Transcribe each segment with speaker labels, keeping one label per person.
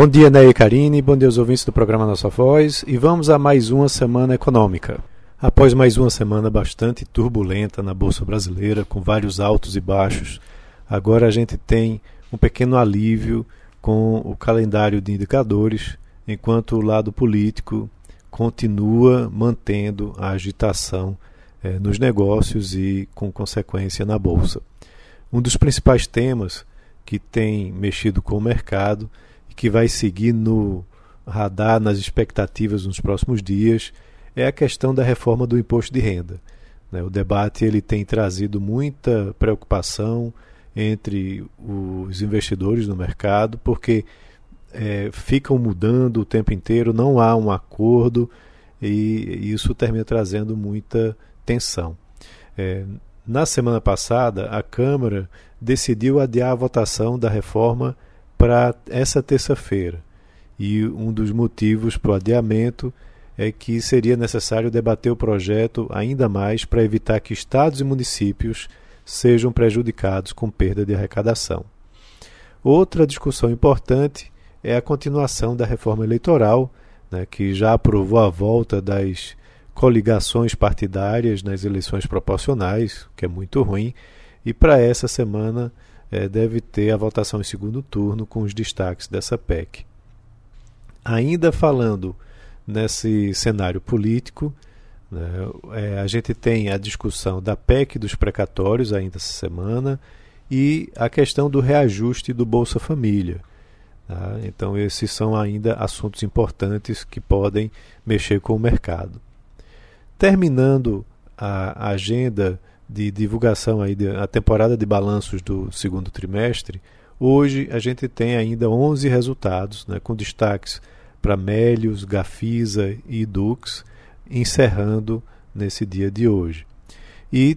Speaker 1: Bom dia, Ney e Karine, bom dia aos ouvintes do programa Nossa Voz e vamos a mais uma semana econômica. Após mais uma semana bastante turbulenta na Bolsa Brasileira, com vários altos e baixos, agora a gente tem um pequeno alívio com o calendário de indicadores, enquanto o lado político continua mantendo a agitação eh, nos negócios e, com consequência, na Bolsa. Um dos principais temas que tem mexido com o mercado que vai seguir no radar, nas expectativas nos próximos dias, é a questão da reforma do imposto de renda. Né? O debate ele tem trazido muita preocupação entre os investidores no mercado, porque é, ficam mudando o tempo inteiro, não há um acordo e isso termina trazendo muita tensão. É, na semana passada, a Câmara decidiu adiar a votação da reforma para essa terça-feira. E um dos motivos para o adiamento é que seria necessário debater o projeto ainda mais para evitar que estados e municípios sejam prejudicados com perda de arrecadação. Outra discussão importante é a continuação da reforma eleitoral, né, que já aprovou a volta das coligações partidárias nas eleições proporcionais, que é muito ruim, e para essa semana é, deve ter a votação em segundo turno com os destaques dessa PEC. Ainda falando nesse cenário político, né, é, a gente tem a discussão da PEC dos precatórios ainda essa semana e a questão do reajuste do Bolsa Família. Tá? Então, esses são ainda assuntos importantes que podem mexer com o mercado. Terminando a agenda de divulgação aí da temporada de balanços do segundo trimestre, hoje a gente tem ainda 11 resultados, né, com destaques para Melios, Gafisa e Dux, encerrando nesse dia de hoje. E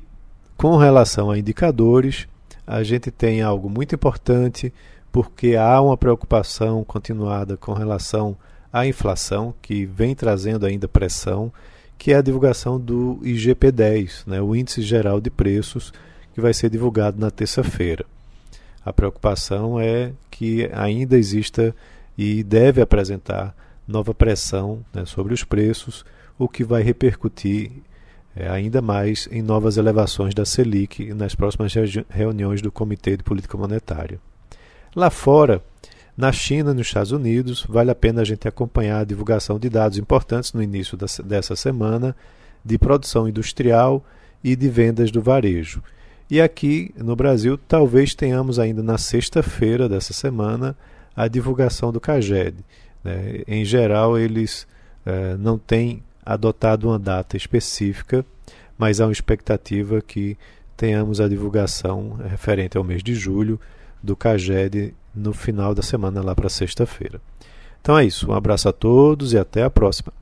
Speaker 1: com relação a indicadores, a gente tem algo muito importante, porque há uma preocupação continuada com relação à inflação, que vem trazendo ainda pressão que é a divulgação do IGP-10, né, o Índice Geral de Preços, que vai ser divulgado na terça-feira. A preocupação é que ainda exista e deve apresentar nova pressão né, sobre os preços, o que vai repercutir é, ainda mais em novas elevações da Selic nas próximas reuniões do Comitê de Política Monetária. Lá fora, na China e nos Estados Unidos, vale a pena a gente acompanhar a divulgação de dados importantes no início dessa semana de produção industrial e de vendas do varejo. E aqui no Brasil, talvez tenhamos ainda na sexta-feira dessa semana a divulgação do CAGED. Né? Em geral, eles eh, não têm adotado uma data específica, mas há uma expectativa que tenhamos a divulgação referente ao mês de julho do CAGED no final da semana, lá para sexta-feira. Então é isso. Um abraço a todos e até a próxima.